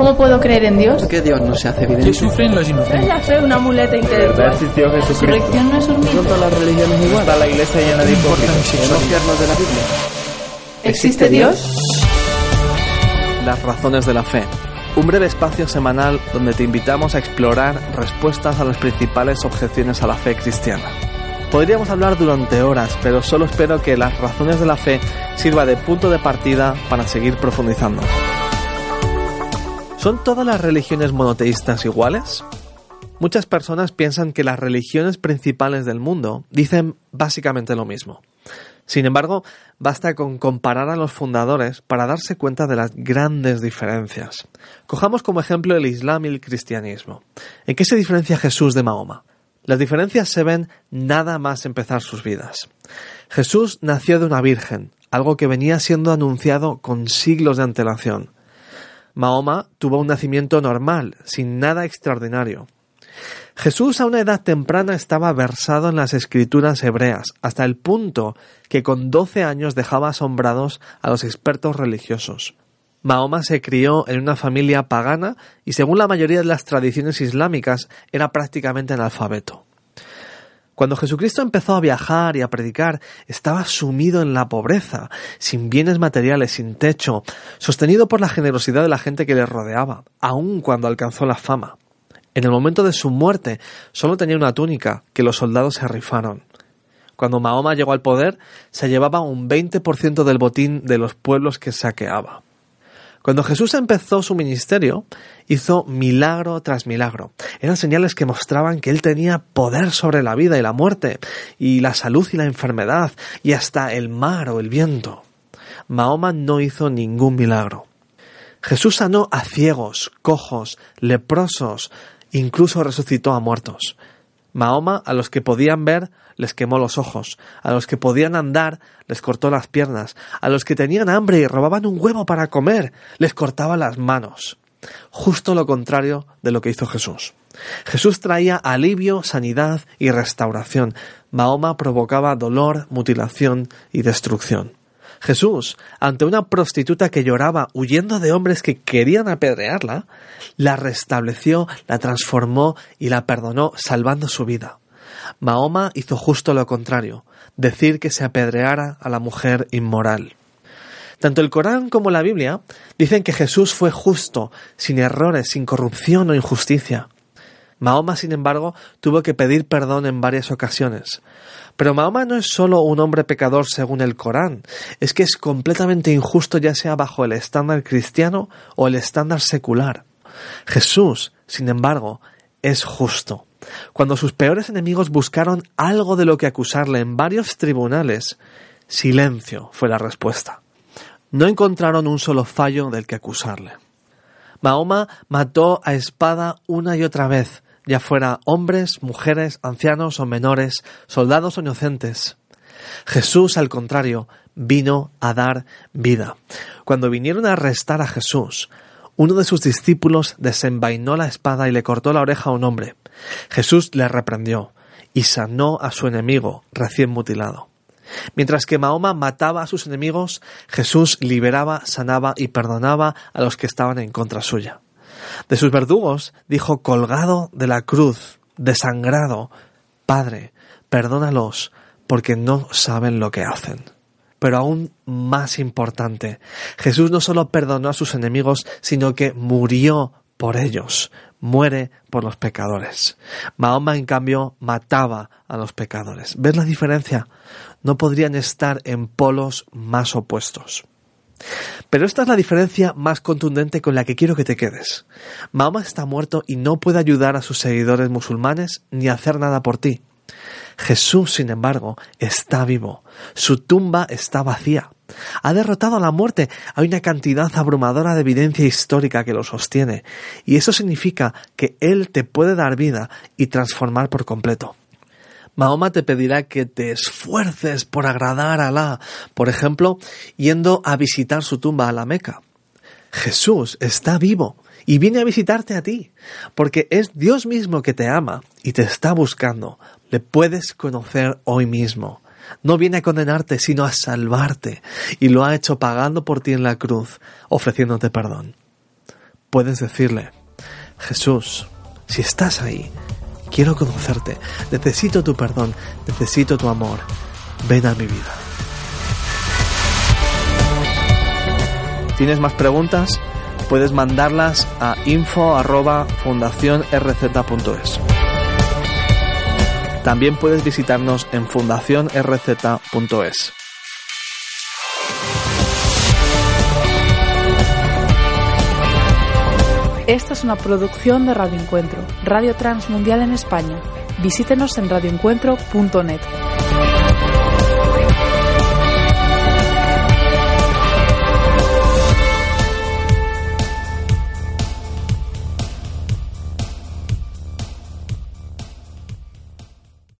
¿Cómo puedo creer en Dios? que Dios no se hace evidente. ¿Qué sufren los ¿No es inocentes? la fe una muleta intelectual? existió ¿La resurrección no es un ¿No mito? todas las religiones igual? Está la iglesia llena de hipócritas. ¿Podemos fiarnos de la Biblia? ¿Existe Dios? Las razones de la fe. Un breve espacio semanal donde te invitamos a explorar respuestas a las principales objeciones a la fe cristiana. Podríamos hablar durante horas, pero solo espero que las razones de la fe sirva de punto de partida para seguir profundizando. ¿Son todas las religiones monoteístas iguales? Muchas personas piensan que las religiones principales del mundo dicen básicamente lo mismo. Sin embargo, basta con comparar a los fundadores para darse cuenta de las grandes diferencias. Cojamos como ejemplo el Islam y el cristianismo. ¿En qué se diferencia Jesús de Mahoma? Las diferencias se ven nada más empezar sus vidas. Jesús nació de una virgen, algo que venía siendo anunciado con siglos de antelación. Mahoma tuvo un nacimiento normal, sin nada extraordinario. Jesús a una edad temprana estaba versado en las escrituras hebreas, hasta el punto que con 12 años dejaba asombrados a los expertos religiosos. Mahoma se crió en una familia pagana y según la mayoría de las tradiciones islámicas era prácticamente analfabeto. Cuando Jesucristo empezó a viajar y a predicar, estaba sumido en la pobreza, sin bienes materiales, sin techo, sostenido por la generosidad de la gente que le rodeaba, aun cuando alcanzó la fama. En el momento de su muerte, solo tenía una túnica que los soldados se rifaron. Cuando Mahoma llegó al poder, se llevaba un 20% del botín de los pueblos que saqueaba. Cuando Jesús empezó su ministerio, hizo milagro tras milagro. Eran señales que mostraban que él tenía poder sobre la vida y la muerte, y la salud y la enfermedad, y hasta el mar o el viento. Mahoma no hizo ningún milagro. Jesús sanó a ciegos, cojos, leprosos, incluso resucitó a muertos. Mahoma a los que podían ver les quemó los ojos, a los que podían andar les cortó las piernas, a los que tenían hambre y robaban un huevo para comer les cortaba las manos. Justo lo contrario de lo que hizo Jesús. Jesús traía alivio, sanidad y restauración. Mahoma provocaba dolor, mutilación y destrucción. Jesús, ante una prostituta que lloraba huyendo de hombres que querían apedrearla, la restableció, la transformó y la perdonó, salvando su vida. Mahoma hizo justo lo contrario, decir que se apedreara a la mujer inmoral. Tanto el Corán como la Biblia dicen que Jesús fue justo, sin errores, sin corrupción o injusticia. Mahoma, sin embargo, tuvo que pedir perdón en varias ocasiones. Pero Mahoma no es solo un hombre pecador según el Corán, es que es completamente injusto ya sea bajo el estándar cristiano o el estándar secular. Jesús, sin embargo, es justo. Cuando sus peores enemigos buscaron algo de lo que acusarle en varios tribunales, silencio fue la respuesta. No encontraron un solo fallo del que acusarle. Mahoma mató a espada una y otra vez, ya fuera hombres, mujeres, ancianos o menores, soldados o inocentes. Jesús, al contrario, vino a dar vida. Cuando vinieron a arrestar a Jesús, uno de sus discípulos desenvainó la espada y le cortó la oreja a un hombre. Jesús le reprendió y sanó a su enemigo recién mutilado. Mientras que Mahoma mataba a sus enemigos, Jesús liberaba, sanaba y perdonaba a los que estaban en contra suya. De sus verdugos dijo colgado de la cruz, desangrado, Padre, perdónalos, porque no saben lo que hacen. Pero aún más importante, Jesús no solo perdonó a sus enemigos, sino que murió por ellos, muere por los pecadores. Mahoma, en cambio, mataba a los pecadores. ¿Ves la diferencia? No podrían estar en polos más opuestos. Pero esta es la diferencia más contundente con la que quiero que te quedes. Mahoma está muerto y no puede ayudar a sus seguidores musulmanes ni hacer nada por ti. Jesús, sin embargo, está vivo. Su tumba está vacía. Ha derrotado a la muerte. Hay una cantidad abrumadora de evidencia histórica que lo sostiene. Y eso significa que Él te puede dar vida y transformar por completo. Mahoma te pedirá que te esfuerces por agradar a Alá, por ejemplo, yendo a visitar su tumba a la Meca. Jesús está vivo y viene a visitarte a ti, porque es Dios mismo que te ama y te está buscando. Le puedes conocer hoy mismo. No viene a condenarte, sino a salvarte, y lo ha hecho pagando por ti en la cruz, ofreciéndote perdón. Puedes decirle, Jesús, si estás ahí, quiero conocerte, necesito tu perdón, necesito tu amor, ven a mi vida. ¿Tienes más preguntas? Puedes mandarlas a info@fundacionrz.es. También puedes visitarnos en fundacionrz.es. Esta es una producción de Radio Encuentro, Radio Transmundial en España. Visítenos en radioencuentro.net.